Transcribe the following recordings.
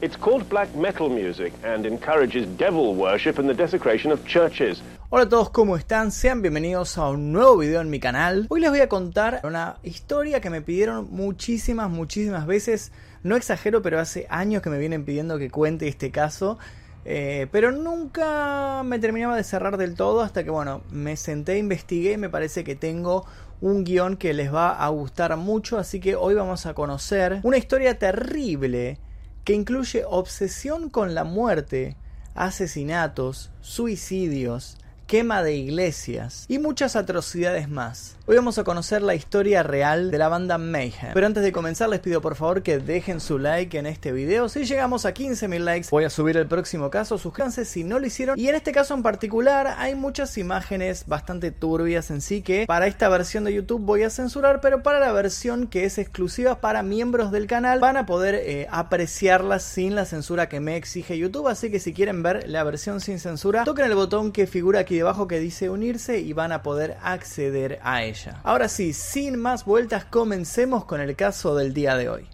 It's called black metal music and encourages devil worship and the desecration of churches. Hola a todos, ¿cómo están? Sean bienvenidos a un nuevo video en mi canal. Hoy les voy a contar una historia que me pidieron muchísimas, muchísimas veces. No exagero, pero hace años que me vienen pidiendo que cuente este caso. Eh, pero nunca me terminaba de cerrar del todo hasta que, bueno, me senté, investigué y me parece que tengo un guion que les va a gustar mucho. Así que hoy vamos a conocer una historia terrible que incluye obsesión con la muerte, asesinatos, suicidios, quema de iglesias y muchas atrocidades más. Hoy vamos a conocer la historia real de la banda Mayhem. Pero antes de comenzar les pido por favor que dejen su like en este video. Si llegamos a 15.000 likes voy a subir el próximo caso. Suscríbanse si no lo hicieron. Y en este caso en particular hay muchas imágenes bastante turbias en sí que para esta versión de YouTube voy a censurar. Pero para la versión que es exclusiva para miembros del canal van a poder eh, apreciarlas sin la censura que me exige YouTube. Así que si quieren ver la versión sin censura toquen el botón que figura aquí debajo que dice unirse y van a poder acceder a ella. Ahora sí, sin más vueltas, comencemos con el caso del día de hoy.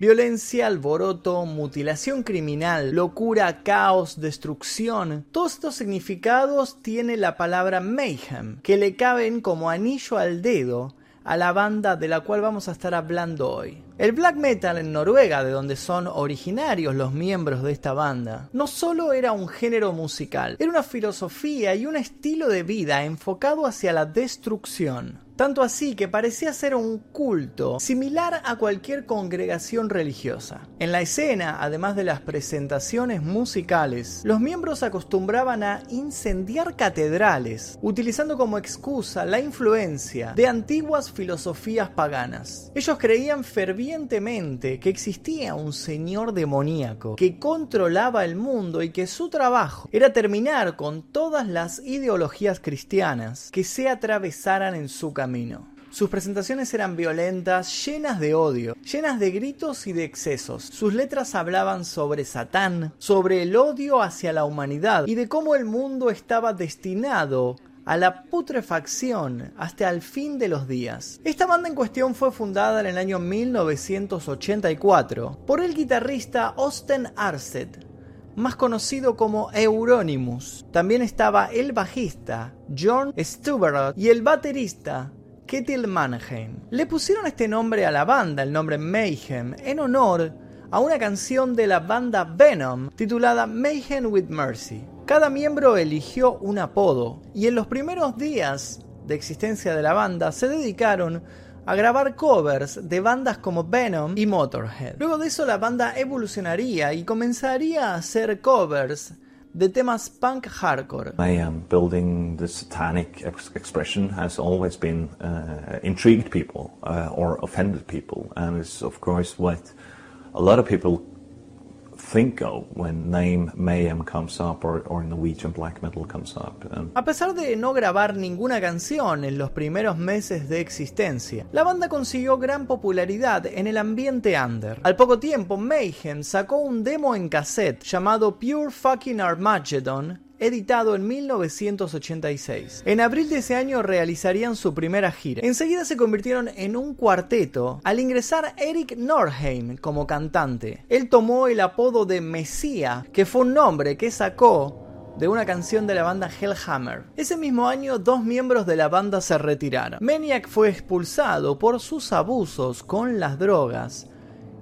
Violencia, alboroto, mutilación criminal, locura, caos, destrucción. Todos estos significados tiene la palabra mayhem, que le caben como anillo al dedo a la banda de la cual vamos a estar hablando hoy. El black metal en Noruega, de donde son originarios los miembros de esta banda, no solo era un género musical, era una filosofía y un estilo de vida enfocado hacia la destrucción. Tanto así que parecía ser un culto similar a cualquier congregación religiosa. En la escena, además de las presentaciones musicales, los miembros acostumbraban a incendiar catedrales, utilizando como excusa la influencia de antiguas filosofías paganas. Ellos creían fervientemente que existía un señor demoníaco que controlaba el mundo y que su trabajo era terminar con todas las ideologías cristianas que se atravesaran en su camino sus presentaciones eran violentas, llenas de odio, llenas de gritos y de excesos. Sus letras hablaban sobre Satán, sobre el odio hacia la humanidad y de cómo el mundo estaba destinado a la putrefacción hasta el fin de los días. Esta banda en cuestión fue fundada en el año 1984 por el guitarrista Osten Arset, más conocido como Euronymous. También estaba el bajista John Stuberot y el baterista Ketil Mannheim. Le pusieron este nombre a la banda, el nombre Mayhem, en honor a una canción de la banda Venom titulada Mayhem with Mercy. Cada miembro eligió un apodo y en los primeros días de existencia de la banda se dedicaron a grabar covers de bandas como Venom y Motorhead. Luego de eso la banda evolucionaría y comenzaría a hacer covers de temas punk hardcore. I building the satanic ex expression has always been uh, intrigued people uh, or offended people, and it's of course what a lot of people A pesar de no grabar ninguna canción en los primeros meses de existencia, la banda consiguió gran popularidad en el ambiente under. Al poco tiempo, Mayhem sacó un demo en cassette llamado Pure Fucking Armageddon editado en 1986. En abril de ese año realizarían su primera gira. Enseguida se convirtieron en un cuarteto al ingresar Eric Norheim como cantante. Él tomó el apodo de Mesía, que fue un nombre que sacó de una canción de la banda Hellhammer. Ese mismo año, dos miembros de la banda se retiraron. Maniac fue expulsado por sus abusos con las drogas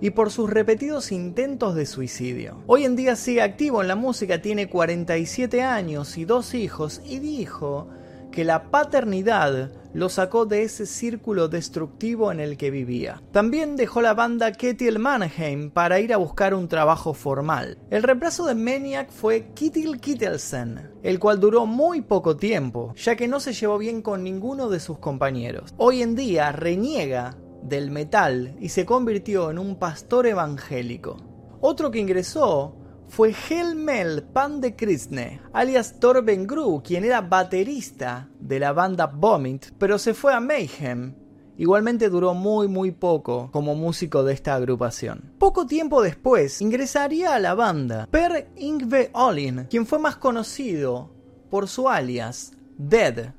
y por sus repetidos intentos de suicidio. Hoy en día sigue activo en la música, tiene 47 años y dos hijos y dijo que la paternidad lo sacó de ese círculo destructivo en el que vivía. También dejó la banda Ketil Mannheim para ir a buscar un trabajo formal. El reemplazo de Maniac fue Kittil Kittelsen, el cual duró muy poco tiempo, ya que no se llevó bien con ninguno de sus compañeros. Hoy en día reniega del metal y se convirtió en un pastor evangélico. Otro que ingresó fue Helmel Pan de Kristne, alias Torben Gru, quien era baterista de la banda Vomit, pero se fue a Mayhem. Igualmente duró muy muy poco como músico de esta agrupación. Poco tiempo después ingresaría a la banda Per Ingve Olin, quien fue más conocido por su alias Dead,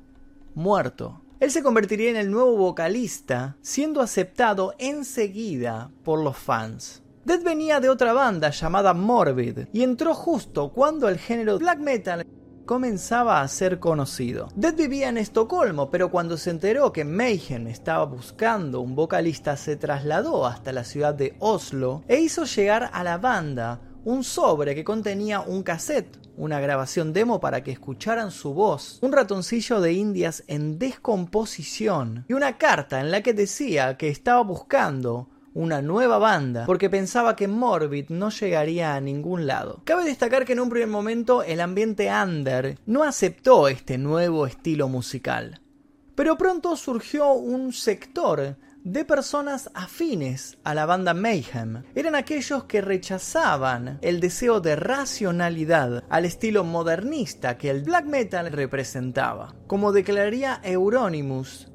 muerto. Él se convertiría en el nuevo vocalista, siendo aceptado enseguida por los fans. Dead venía de otra banda llamada Morbid y entró justo cuando el género black metal comenzaba a ser conocido. Dead vivía en Estocolmo, pero cuando se enteró que Mayhem estaba buscando un vocalista se trasladó hasta la ciudad de Oslo e hizo llegar a la banda un sobre que contenía un cassette, una grabación demo para que escucharan su voz, un ratoncillo de indias en descomposición y una carta en la que decía que estaba buscando una nueva banda, porque pensaba que Morbid no llegaría a ningún lado. Cabe destacar que en un primer momento el ambiente under no aceptó este nuevo estilo musical. Pero pronto surgió un sector de personas afines a la banda Mayhem. Eran aquellos que rechazaban el deseo de racionalidad al estilo modernista que el black metal representaba. Como declararía Euronymous,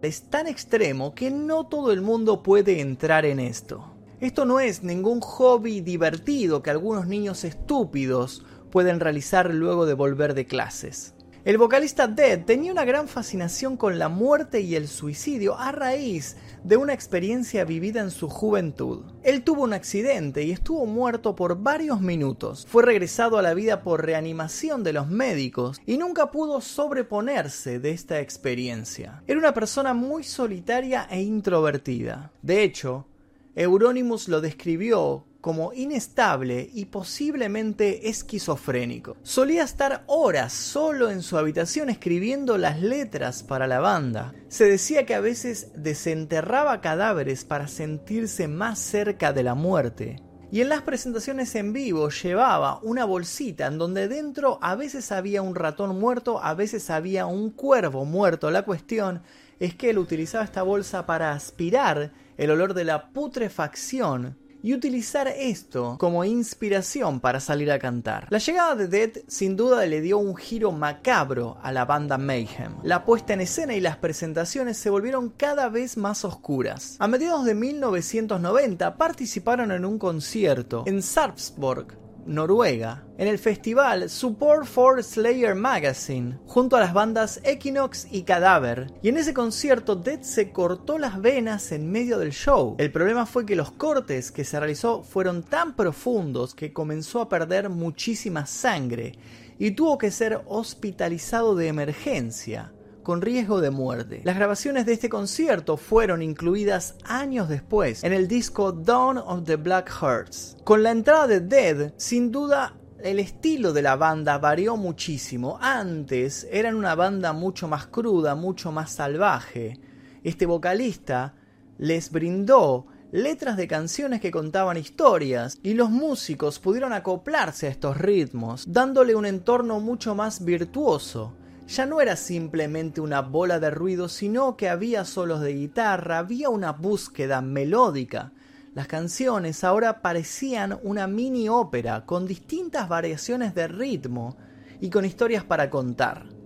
es tan extremo que no todo el mundo puede entrar en esto. Esto no es ningún hobby divertido que algunos niños estúpidos pueden realizar luego de volver de clases. El vocalista Dead tenía una gran fascinación con la muerte y el suicidio a raíz de una experiencia vivida en su juventud. Él tuvo un accidente y estuvo muerto por varios minutos. Fue regresado a la vida por reanimación de los médicos y nunca pudo sobreponerse de esta experiencia. Era una persona muy solitaria e introvertida. De hecho, Euronymous lo describió como inestable y posiblemente esquizofrénico. Solía estar horas solo en su habitación escribiendo las letras para la banda. Se decía que a veces desenterraba cadáveres para sentirse más cerca de la muerte. Y en las presentaciones en vivo llevaba una bolsita en donde dentro a veces había un ratón muerto, a veces había un cuervo muerto. La cuestión es que él utilizaba esta bolsa para aspirar el olor de la putrefacción y utilizar esto como inspiración para salir a cantar. La llegada de Dead sin duda le dio un giro macabro a la banda Mayhem. La puesta en escena y las presentaciones se volvieron cada vez más oscuras. A mediados de 1990 participaron en un concierto en Sarpsborg, Noruega, en el festival Support for Slayer Magazine, junto a las bandas Equinox y Cadáver. Y en ese concierto Dead se cortó las venas en medio del show. El problema fue que los cortes que se realizó fueron tan profundos que comenzó a perder muchísima sangre y tuvo que ser hospitalizado de emergencia con riesgo de muerte. Las grabaciones de este concierto fueron incluidas años después en el disco Dawn of the Black Hearts. Con la entrada de Dead, sin duda el estilo de la banda varió muchísimo. Antes eran una banda mucho más cruda, mucho más salvaje. Este vocalista les brindó letras de canciones que contaban historias y los músicos pudieron acoplarse a estos ritmos, dándole un entorno mucho más virtuoso ya no era simplemente una bola de ruido, sino que había solos de guitarra, había una búsqueda melódica. Las canciones ahora parecían una mini ópera con distintas variaciones de ritmo y con historias para contar.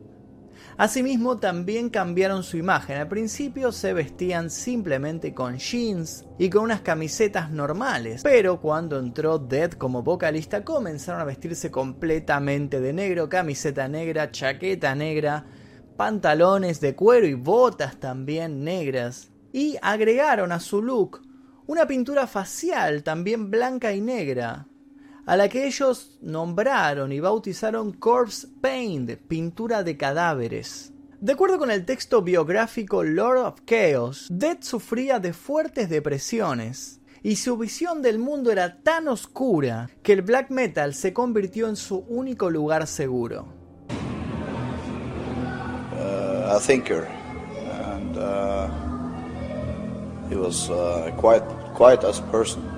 Asimismo, también cambiaron su imagen. Al principio se vestían simplemente con jeans y con unas camisetas normales, pero cuando entró Dead como vocalista comenzaron a vestirse completamente de negro, camiseta negra, chaqueta negra, pantalones de cuero y botas también negras. Y agregaron a su look una pintura facial también blanca y negra, a la que ellos nombraron y bautizaron Corpse Paint, pintura de cadáveres. De acuerdo con el texto biográfico Lord of Chaos, Dead sufría de fuertes depresiones y su visión del mundo era tan oscura que el black metal se convirtió en su único lugar seguro. Uh, a thinker and uh, he was uh, quite quite as person.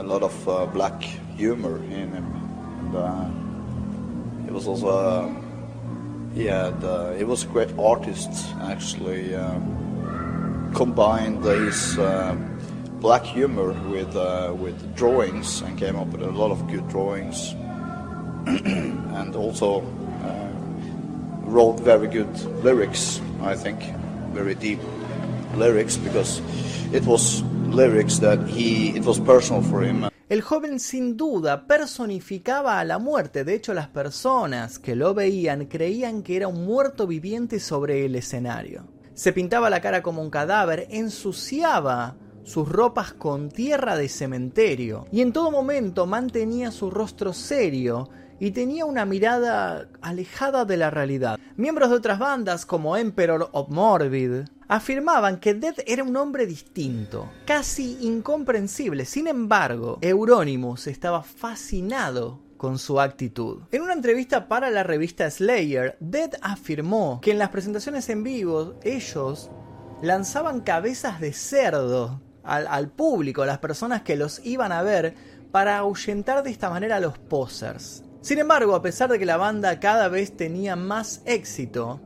A lot of uh, black humor in him. And, uh, he was also uh, he had uh, he was a great artist actually. Um, combined his uh, black humor with uh, with drawings and came up with a lot of good drawings, and also wrote very good lyrics. I think very deep lyrics because it was lyrics that he it was personal for him. El joven sin duda personificaba a la muerte, de hecho las personas que lo veían creían que era un muerto viviente sobre el escenario. Se pintaba la cara como un cadáver, ensuciaba sus ropas con tierra de cementerio y en todo momento mantenía su rostro serio y tenía una mirada alejada de la realidad. Miembros de otras bandas como Emperor of Morbid afirmaban que Dead era un hombre distinto, casi incomprensible. Sin embargo, Euronymous estaba fascinado con su actitud. En una entrevista para la revista Slayer, Dead afirmó que en las presentaciones en vivo ellos lanzaban cabezas de cerdo al, al público, a las personas que los iban a ver, para ahuyentar de esta manera a los posers. Sin embargo, a pesar de que la banda cada vez tenía más éxito,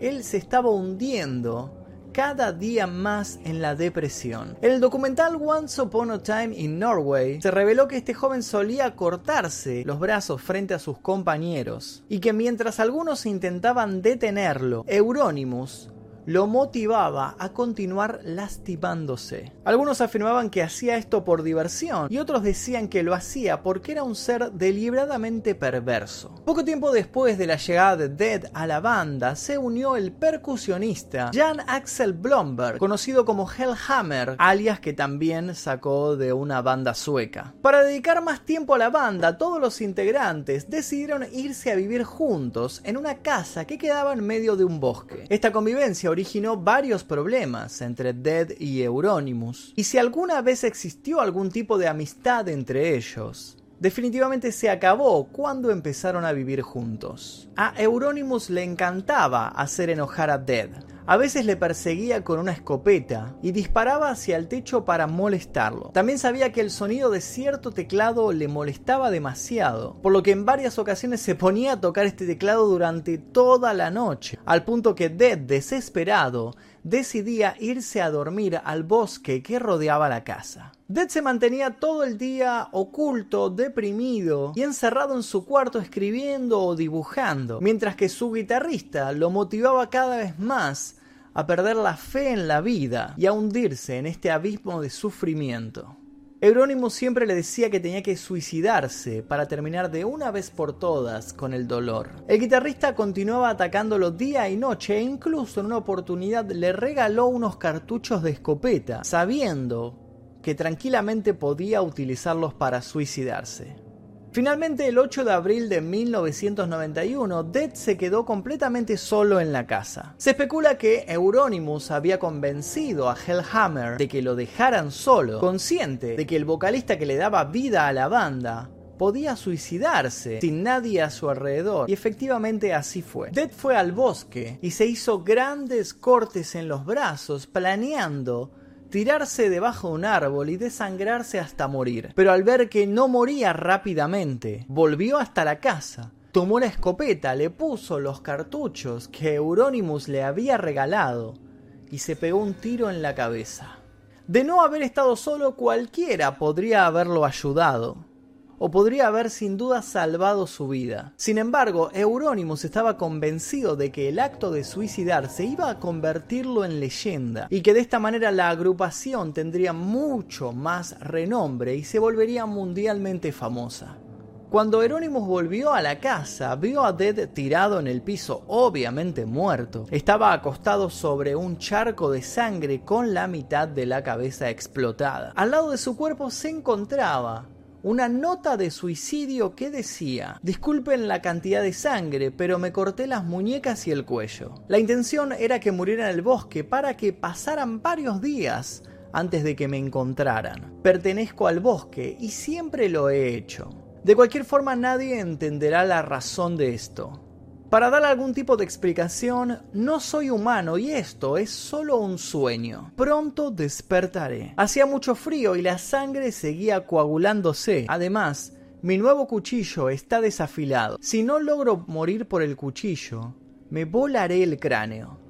él se estaba hundiendo cada día más en la depresión. En el documental Once Upon a Time in Norway se reveló que este joven solía cortarse los brazos frente a sus compañeros y que mientras algunos intentaban detenerlo, Euronymous lo motivaba a continuar lastimándose. Algunos afirmaban que hacía esto por diversión y otros decían que lo hacía porque era un ser deliberadamente perverso. Poco tiempo después de la llegada de Dead a la banda, se unió el percusionista Jan Axel Blomberg, conocido como Hellhammer, alias que también sacó de una banda sueca. Para dedicar más tiempo a la banda, todos los integrantes decidieron irse a vivir juntos en una casa que quedaba en medio de un bosque. Esta convivencia originó varios problemas entre Dead y Euronymous, y si alguna vez existió algún tipo de amistad entre ellos, definitivamente se acabó cuando empezaron a vivir juntos. A Euronymous le encantaba hacer enojar a Dead. A veces le perseguía con una escopeta y disparaba hacia el techo para molestarlo. También sabía que el sonido de cierto teclado le molestaba demasiado, por lo que en varias ocasiones se ponía a tocar este teclado durante toda la noche, al punto que Dead, desesperado, decidía irse a dormir al bosque que rodeaba la casa. Dead se mantenía todo el día oculto, deprimido y encerrado en su cuarto escribiendo o dibujando, mientras que su guitarrista lo motivaba cada vez más a perder la fe en la vida y a hundirse en este abismo de sufrimiento. Euronymous siempre le decía que tenía que suicidarse para terminar de una vez por todas con el dolor. El guitarrista continuaba atacándolo día y noche e incluso en una oportunidad le regaló unos cartuchos de escopeta, sabiendo que tranquilamente podía utilizarlos para suicidarse. Finalmente, el 8 de abril de 1991, Dead se quedó completamente solo en la casa. Se especula que Euronymous había convencido a Hellhammer de que lo dejaran solo, consciente de que el vocalista que le daba vida a la banda podía suicidarse sin nadie a su alrededor. Y efectivamente así fue. Dead fue al bosque y se hizo grandes cortes en los brazos, planeando tirarse debajo de un árbol y desangrarse hasta morir. Pero al ver que no moría rápidamente, volvió hasta la casa. Tomó la escopeta, le puso los cartuchos que Euronymous le había regalado y se pegó un tiro en la cabeza. De no haber estado solo cualquiera podría haberlo ayudado, o podría haber sin duda salvado su vida. Sin embargo, Euronymous estaba convencido de que el acto de suicidarse iba a convertirlo en leyenda y que de esta manera la agrupación tendría mucho más renombre y se volvería mundialmente famosa. Cuando Euronymous volvió a la casa, vio a Dead tirado en el piso, obviamente muerto. Estaba acostado sobre un charco de sangre con la mitad de la cabeza explotada. Al lado de su cuerpo se encontraba una nota de suicidio que decía, disculpen la cantidad de sangre, pero me corté las muñecas y el cuello. La intención era que muriera en el bosque para que pasaran varios días antes de que me encontraran. Pertenezco al bosque y siempre lo he hecho. De cualquier forma nadie entenderá la razón de esto. Para dar algún tipo de explicación, no soy humano y esto es solo un sueño. Pronto despertaré. Hacía mucho frío y la sangre seguía coagulándose. Además, mi nuevo cuchillo está desafilado. Si no logro morir por el cuchillo, me volaré el cráneo.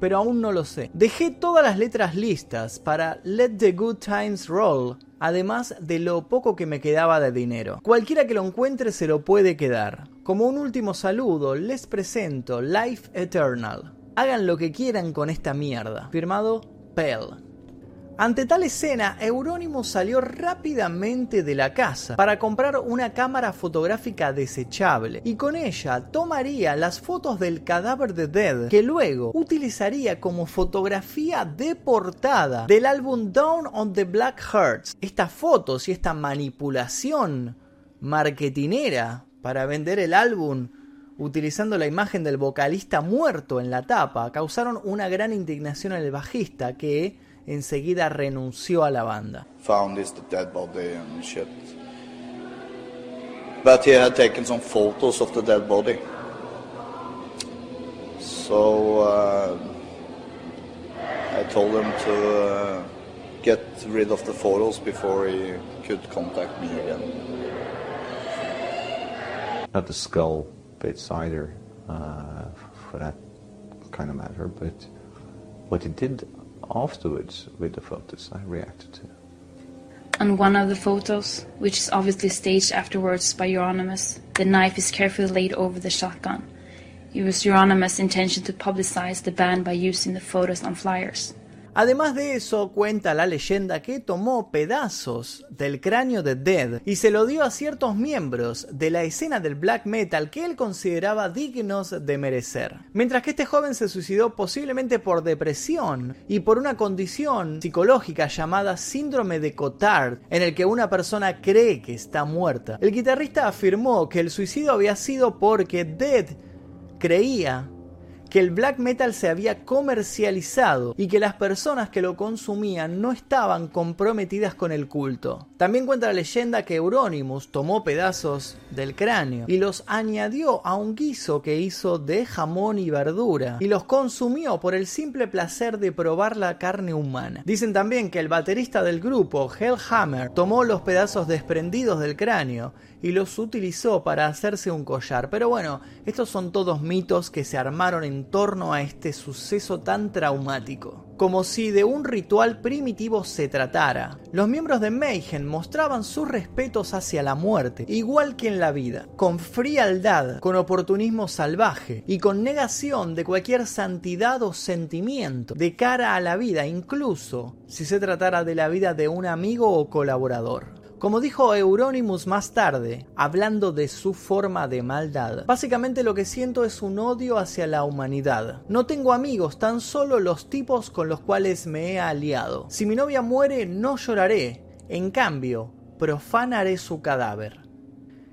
Pero aún no lo sé. Dejé todas las letras listas para Let the Good Times Roll, además de lo poco que me quedaba de dinero. Cualquiera que lo encuentre se lo puede quedar. Como un último saludo, les presento Life Eternal. Hagan lo que quieran con esta mierda. Firmado Pell. Ante tal escena, Euronymous salió rápidamente de la casa para comprar una cámara fotográfica desechable y con ella tomaría las fotos del cadáver de Dead que luego utilizaría como fotografía de portada del álbum Down on the Black Hearts. Estas fotos y esta manipulación marketinera para vender el álbum utilizando la imagen del vocalista muerto en la tapa causaron una gran indignación al bajista que enseguida renunció a la banda. Found this dead body and shit. But he had taken some photos of the dead body. So uh, I told him to uh, get rid of the photos before he could contact me again. Not the skull bits either, uh, for that kind of matter, but what he did afterwards with the photos I reacted to. On one of the photos, which is obviously staged afterwards by Euronymous, the knife is carefully laid over the shotgun. It was Euronymous' intention to publicize the band by using the photos on flyers. Además de eso, cuenta la leyenda que tomó pedazos del cráneo de Dead y se lo dio a ciertos miembros de la escena del black metal que él consideraba dignos de merecer. Mientras que este joven se suicidó posiblemente por depresión y por una condición psicológica llamada síndrome de Cotard, en el que una persona cree que está muerta. El guitarrista afirmó que el suicidio había sido porque Dead creía que el black metal se había comercializado y que las personas que lo consumían no estaban comprometidas con el culto. También cuenta la leyenda que Euronymous tomó pedazos del cráneo y los añadió a un guiso que hizo de jamón y verdura y los consumió por el simple placer de probar la carne humana. Dicen también que el baterista del grupo, Hellhammer, tomó los pedazos desprendidos del cráneo y los utilizó para hacerse un collar. Pero bueno, estos son todos mitos que se armaron en torno a este suceso tan traumático. Como si de un ritual primitivo se tratara. Los miembros de Mayhem mostraban sus respetos hacia la muerte, igual que en la vida, con frialdad, con oportunismo salvaje y con negación de cualquier santidad o sentimiento de cara a la vida, incluso si se tratara de la vida de un amigo o colaborador. Como dijo Euronymous más tarde, hablando de su forma de maldad, básicamente lo que siento es un odio hacia la humanidad. No tengo amigos, tan solo los tipos con los cuales me he aliado. Si mi novia muere, no lloraré. En cambio, profanaré su cadáver.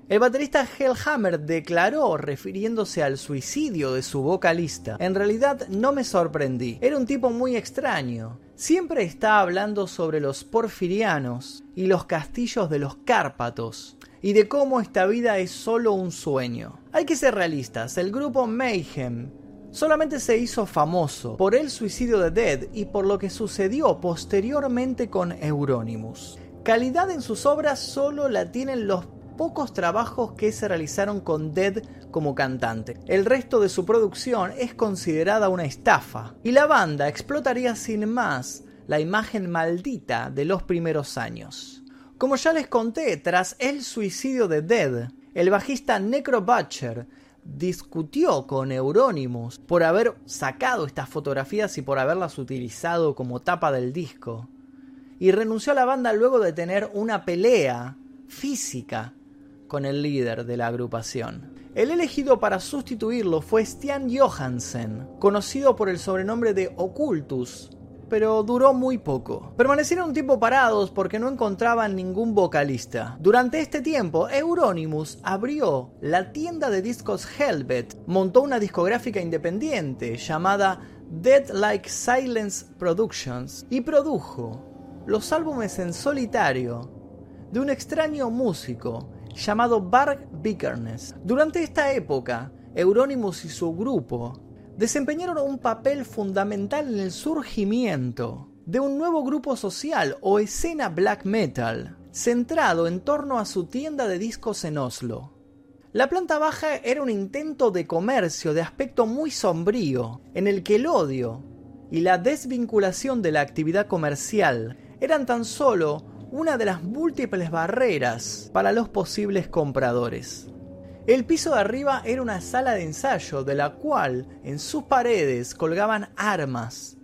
El baterista Hellhammer declaró, refiriéndose al suicidio de su vocalista, en realidad no me sorprendí, era un tipo muy extraño. Siempre está hablando sobre los porfirianos y los castillos de los Cárpatos y de cómo esta vida es solo un sueño. Hay que ser realistas, el grupo Mayhem solamente se hizo famoso por el suicidio de Dead y por lo que sucedió posteriormente con Euronymous. Calidad en sus obras solo la tienen los pocos trabajos que se realizaron con Dead como cantante. El resto de su producción es considerada una estafa y la banda explotaría sin más la imagen maldita de los primeros años. Como ya les conté, tras el suicidio de Dead, el bajista Necro Butcher discutió con Euronymous por haber sacado estas fotografías y por haberlas utilizado como tapa del disco. Y renunció a la banda luego de tener una pelea física con el líder de la agrupación. El elegido para sustituirlo fue Stian Johansen, conocido por el sobrenombre de Ocultus, pero duró muy poco. Permanecieron un tiempo parados porque no encontraban ningún vocalista. Durante este tiempo, Euronymous abrió la tienda de discos Helvet, montó una discográfica independiente llamada Dead Like Silence Productions y produjo los álbumes en solitario de un extraño músico llamado Bark Bickerness. Durante esta época, Euronymous y su grupo desempeñaron un papel fundamental en el surgimiento de un nuevo grupo social o escena black metal, centrado en torno a su tienda de discos en Oslo. La planta baja era un intento de comercio de aspecto muy sombrío, en el que el odio y la desvinculación de la actividad comercial eran tan solo una de las múltiples barreras para los posibles compradores. El piso de arriba era una sala de ensayo de la cual en sus paredes colgaban armas,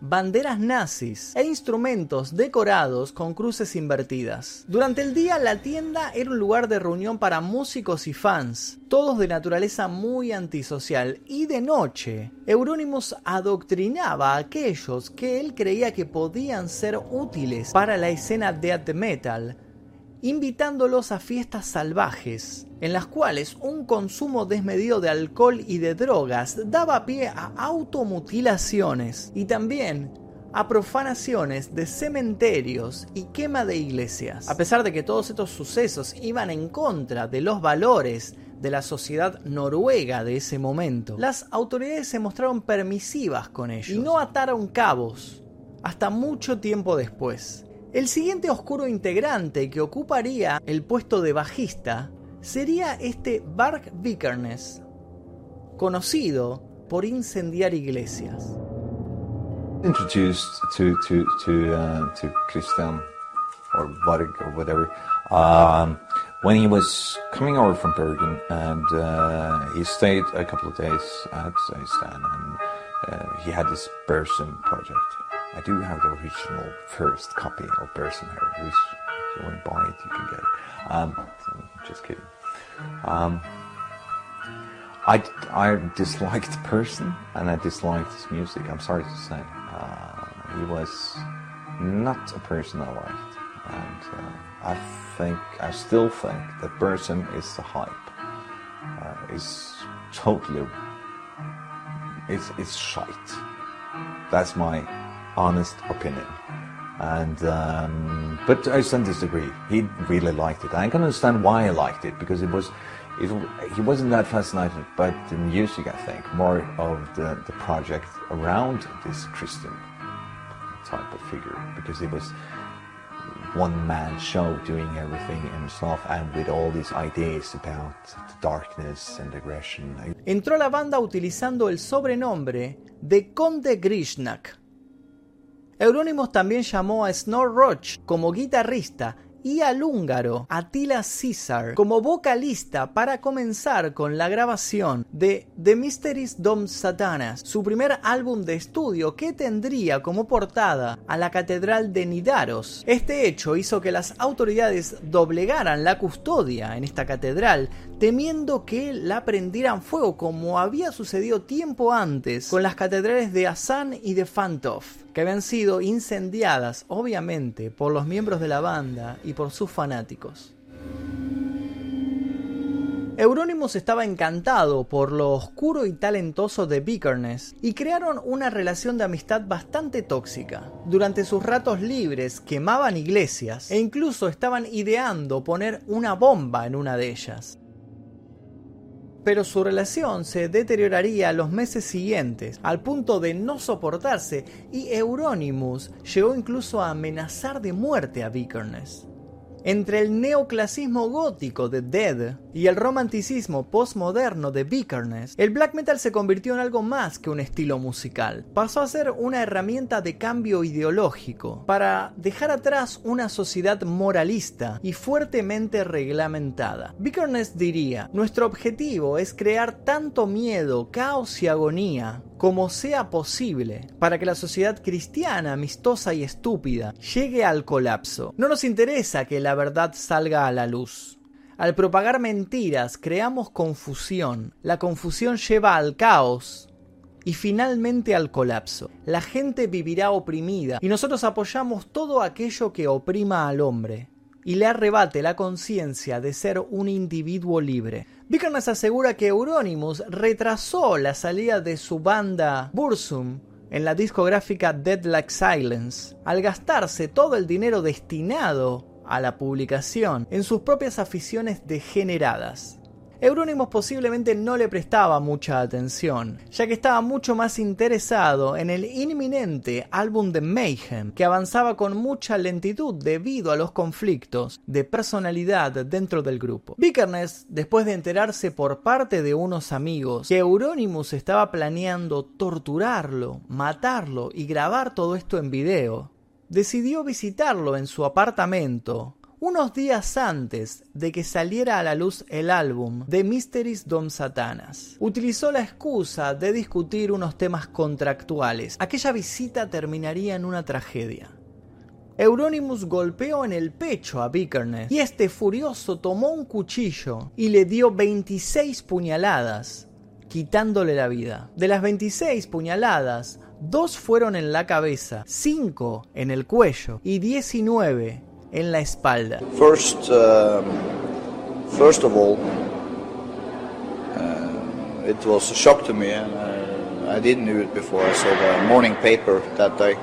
banderas nazis e instrumentos decorados con cruces invertidas. Durante el día la tienda era un lugar de reunión para músicos y fans, todos de naturaleza muy antisocial, y de noche Euronymous adoctrinaba a aquellos que él creía que podían ser útiles para la escena death metal, invitándolos a fiestas salvajes, en las cuales un consumo desmedido de alcohol y de drogas daba pie a automutilaciones y también a profanaciones de cementerios y quema de iglesias. A pesar de que todos estos sucesos iban en contra de los valores de la sociedad noruega de ese momento, las autoridades se mostraron permisivas con ellos y no ataron cabos hasta mucho tiempo después. El siguiente oscuro integrante que ocuparía el puesto de bajista sería este Bark Vikernes, conocido por incendiar iglesias. Introduced to to to uh, Christian or Varg or whatever um, when he was coming over from Bergen, and uh, he stayed a couple of days at Stan, and uh, he had this Bersen project. I do have the original first copy of Bersenherr, which if you want to buy it, you can get it. Um, just kidding. Um, I, I disliked person and I disliked his music, I'm sorry to say. Uh, he was not a person I liked. And uh, I think, I still think that Bersen is the hype. Uh, is totally, it's, it's shite. That's my honest opinion. And um, but I understand disagree. He really liked it. I can understand why he liked it because it was, it, he wasn't that fascinated by the music. I think more of the, the project around this Christian type of figure because it was one man show doing everything himself and with all these ideas about the darkness and aggression. Entró la banda utilizando el sobrenombre de Conde Grishnak Euronymous también llamó a Snor Roach como guitarrista y al húngaro Attila Caesar como vocalista para comenzar con la grabación de The Mysteries Dom Satanas, su primer álbum de estudio que tendría como portada a la Catedral de Nidaros. Este hecho hizo que las autoridades doblegaran la custodia en esta catedral, temiendo que la prendieran fuego como había sucedido tiempo antes con las catedrales de Asan y de Fantov, que habían sido incendiadas obviamente por los miembros de la banda por sus fanáticos. Euronymous estaba encantado por lo oscuro y talentoso de Bickerness y crearon una relación de amistad bastante tóxica. Durante sus ratos libres quemaban iglesias e incluso estaban ideando poner una bomba en una de ellas pero su relación se deterioraría los meses siguientes, al punto de no soportarse, y Euronymous llegó incluso a amenazar de muerte a Vikernes. Entre el neoclasismo gótico de Dead y el romanticismo postmoderno de Vikernes, el black metal se convirtió en algo más que un estilo musical. Pasó a ser una herramienta de cambio ideológico para dejar atrás una sociedad moralista y fuertemente reglamentada. Vikernes diría, nuestro objetivo es crear tanto miedo, caos y agonía como sea posible para que la sociedad cristiana, amistosa y estúpida llegue al colapso. No nos interesa que la verdad salga a la luz. Al propagar mentiras creamos confusión. La confusión lleva al caos y finalmente al colapso. La gente vivirá oprimida y nosotros apoyamos todo aquello que oprima al hombre y le arrebate la conciencia de ser un individuo libre. Vikernes asegura que Euronymous retrasó la salida de su banda Bursum en la discográfica Dead Like Silence al gastarse todo el dinero destinado a la publicación en sus propias aficiones degeneradas. Euronymous posiblemente no le prestaba mucha atención, ya que estaba mucho más interesado en el inminente álbum de Mayhem, que avanzaba con mucha lentitud debido a los conflictos de personalidad dentro del grupo. Vikernes, después de enterarse por parte de unos amigos que Euronymous estaba planeando torturarlo, matarlo y grabar todo esto en video, decidió visitarlo en su apartamento unos días antes de que saliera a la luz el álbum The Mysteries Dom Satanas. Utilizó la excusa de discutir unos temas contractuales. Aquella visita terminaría en una tragedia. Euronymous golpeó en el pecho a Vikernes y este furioso tomó un cuchillo y le dio 26 puñaladas, quitándole la vida. De las 26 puñaladas, dos fueron en la cabeza, 5 en el cuello y 19 en la espalda. First, um, first of all, uh, it was a shock to me, and uh, I didn't know it before I saw the morning paper that day.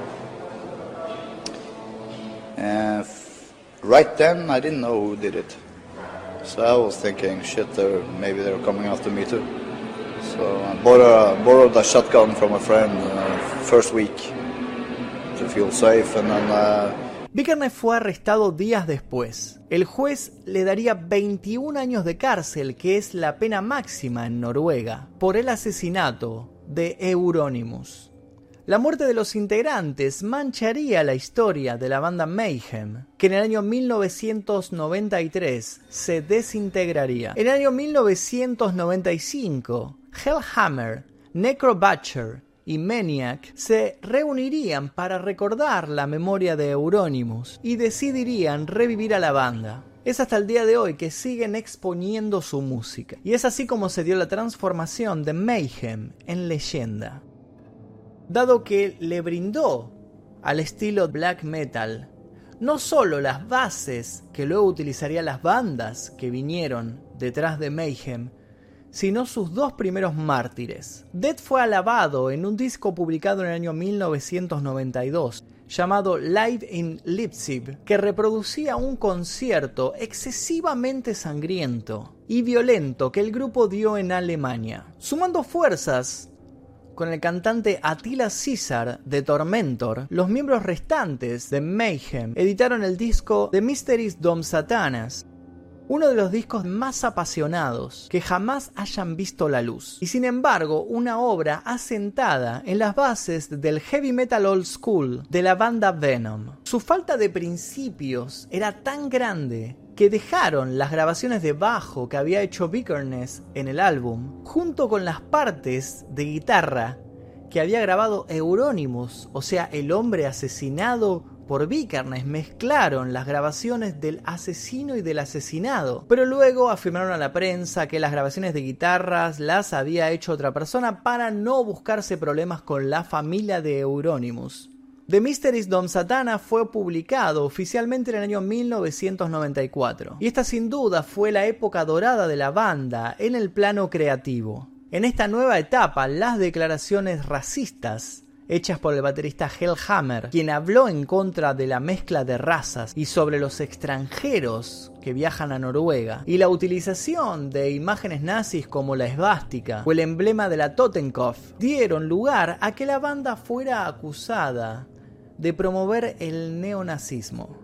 Uh, right then, I didn't know who did it, so I was thinking, shit, they're, maybe they're coming after me too. So I a, borrowed a shotgun from a friend uh, first week to feel safe, and then. Uh, Vikernes fue arrestado días después. El juez le daría 21 años de cárcel, que es la pena máxima en Noruega, por el asesinato de Euronymous. La muerte de los integrantes mancharía la historia de la banda Mayhem, que en el año 1993 se desintegraría. En el año 1995, Hellhammer, Necro Butcher y Maniac se reunirían para recordar la memoria de Euronymous y decidirían revivir a la banda. Es hasta el día de hoy que siguen exponiendo su música. Y es así como se dio la transformación de Mayhem en leyenda. Dado que le brindó al estilo black metal no solo las bases que luego utilizarían las bandas que vinieron detrás de Mayhem, sino sus dos primeros mártires. Dead fue alabado en un disco publicado en el año 1992 llamado Live in Leipzig, que reproducía un concierto excesivamente sangriento y violento que el grupo dio en Alemania. Sumando fuerzas con el cantante Attila Caesar de Tormentor, los miembros restantes de Mayhem editaron el disco The Mysteries Dom Satanas, uno de los discos más apasionados que jamás hayan visto la luz, y sin embargo una obra asentada en las bases del heavy metal old school de la banda Venom. Su falta de principios era tan grande que dejaron las grabaciones de bajo que había hecho Vikernes en el álbum, junto con las partes de guitarra que había grabado Euronymous, o sea, el hombre asesinado por Vikernes, mezclaron las grabaciones del asesino y del asesinado, pero luego afirmaron a la prensa que las grabaciones de guitarras las había hecho otra persona para no buscarse problemas con la familia de Euronymous. The Mysteries Dom Satana fue publicado oficialmente en el año 1994, y esta sin duda fue la época dorada de la banda en el plano creativo. En esta nueva etapa, las declaraciones racistas hechas por el baterista Hellhammer, quien habló en contra de la mezcla de razas y sobre los extranjeros que viajan a Noruega, y la utilización de imágenes nazis como la esvástica o el emblema de la Totenkopf, dieron lugar a que la banda fuera acusada de promover el neonazismo.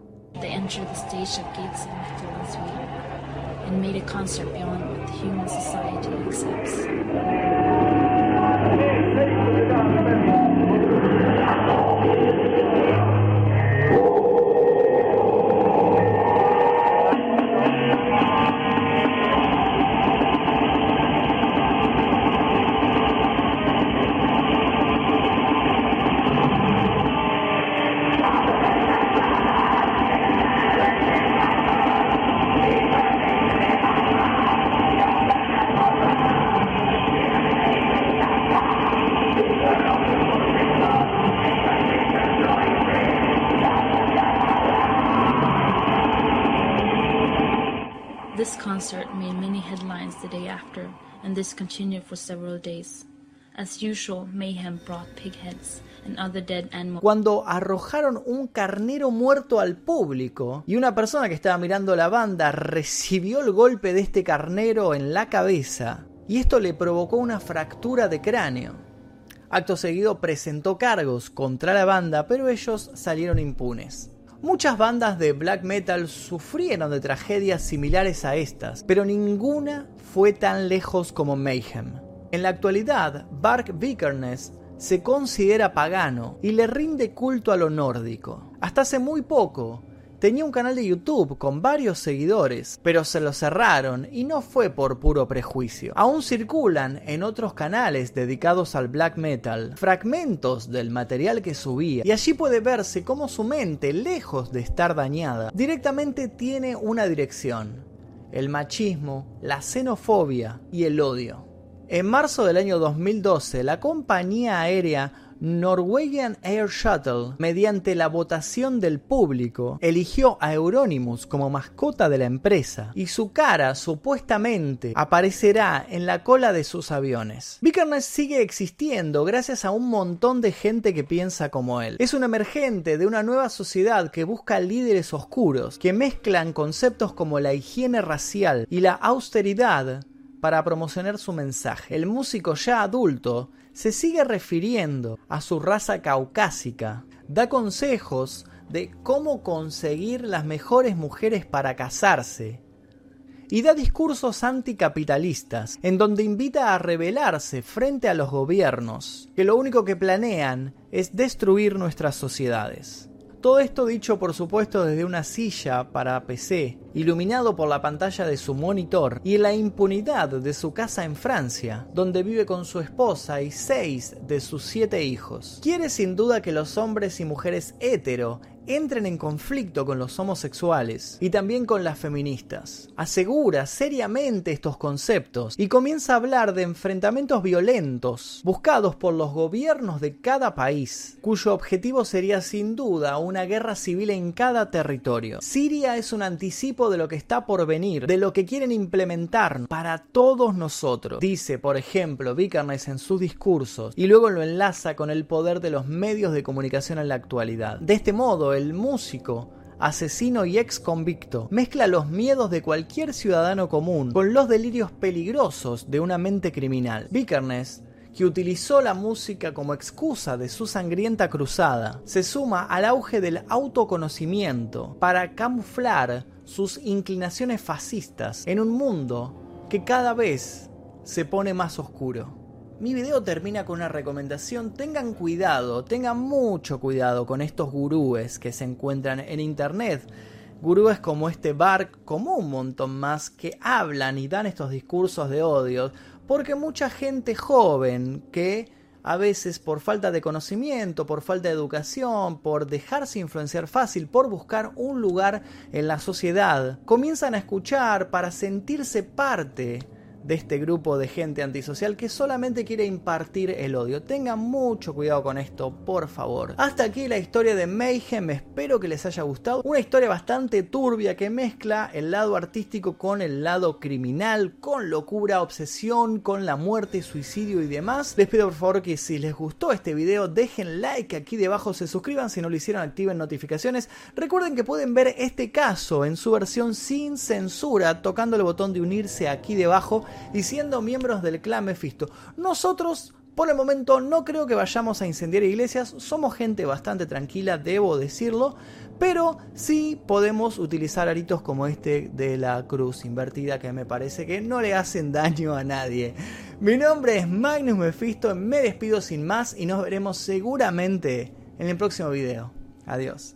This concert made many headlines the day after, and this continued for several days. As usual, Mayhem brought pig heads and other dead animals. Cuando arrojaron un carnero muerto al público y una persona que estaba mirando la banda recibió el golpe de este carnero en la cabeza y esto le provocó una fractura de cráneo. Acto seguido presentó cargos contra la banda, pero ellos salieron impunes. Muchas bandas de black metal sufrieron de tragedias similares a estas, pero ninguna fue tan lejos como Mayhem. En la actualidad, Bark Vikernes se considera pagano y le rinde culto a lo nórdico. Hasta hace muy poco, tenía un canal de YouTube con varios seguidores, pero se lo cerraron y no fue por puro prejuicio. Aún circulan en otros canales dedicados al black metal fragmentos del material que subía y allí puede verse cómo su mente, lejos de estar dañada, directamente tiene una dirección. El machismo, la xenofobia y el odio. En marzo del año 2012, la compañía aérea Norwegian Air Shuttle, mediante la votación del público, eligió a Euronymous como mascota de la empresa y su cara supuestamente aparecerá en la cola de sus aviones. Vikernes sigue existiendo gracias a un montón de gente que piensa como él. Es un emergente de una nueva sociedad que busca líderes oscuros que mezclan conceptos como la higiene racial y la austeridad para promocionar su mensaje. El músico ya adulto se sigue refiriendo a su raza caucásica, da consejos de cómo conseguir las mejores mujeres para casarse y da discursos anticapitalistas en donde invita a rebelarse frente a los gobiernos que lo único que planean es destruir nuestras sociedades. Todo esto dicho por supuesto desde una silla para PC, iluminado por la pantalla de su monitor y la impunidad de su casa en Francia, donde vive con su esposa y seis de sus siete hijos. Quiere sin duda que los hombres y mujeres hetero entren en conflicto con los homosexuales y también con las feministas. Asegura seriamente estos conceptos y comienza a hablar de enfrentamientos violentos buscados por los gobiernos de cada país, cuyo objetivo sería sin duda una guerra civil en cada territorio. Siria es un anticipo de lo que está por venir, de lo que quieren implementar para todos nosotros. Dice, por ejemplo, Vikernes en sus discursos y luego lo enlaza con el poder de los medios de comunicación en la actualidad. De este modo, el músico, asesino y ex convicto, mezcla los miedos de cualquier ciudadano común con los delirios peligrosos de una mente criminal. Vikernes que utilizó la música como excusa de su sangrienta cruzada, se suma al auge del autoconocimiento para camuflar sus inclinaciones fascistas en un mundo que cada vez se pone más oscuro. Mi video termina con una recomendación. Tengan cuidado, tengan mucho cuidado con estos gurúes que se encuentran en internet. Gurúes como este Bar, como un montón más, que hablan y dan estos discursos de odio. Porque mucha gente joven que a veces por falta de conocimiento, por falta de educación, por dejarse influenciar fácil, por buscar un lugar en la sociedad, comienzan a escuchar para sentirse parte de este grupo de gente antisocial que solamente quiere impartir el odio. Tengan mucho cuidado con esto, por favor. Hasta aquí la historia de Mayhem, espero que les haya gustado. Una historia bastante turbia que mezcla el lado artístico con el lado criminal, con locura, obsesión, con la muerte, suicidio y demás. Les pido por favor que si les gustó este video dejen like aquí debajo, se suscriban si no lo hicieron, activen notificaciones. Recuerden que pueden ver este caso en su versión sin censura tocando el botón de unirse aquí debajo y siendo miembros del clan Mephisto. Nosotros por el momento no creo que vayamos a incendiar iglesias, somos gente bastante tranquila, debo decirlo, pero sí podemos utilizar aritos como este de la cruz invertida que me parece que no le hacen daño a nadie. Mi nombre es Magnus Mephisto, me despido sin más y nos veremos seguramente en el próximo video. Adiós.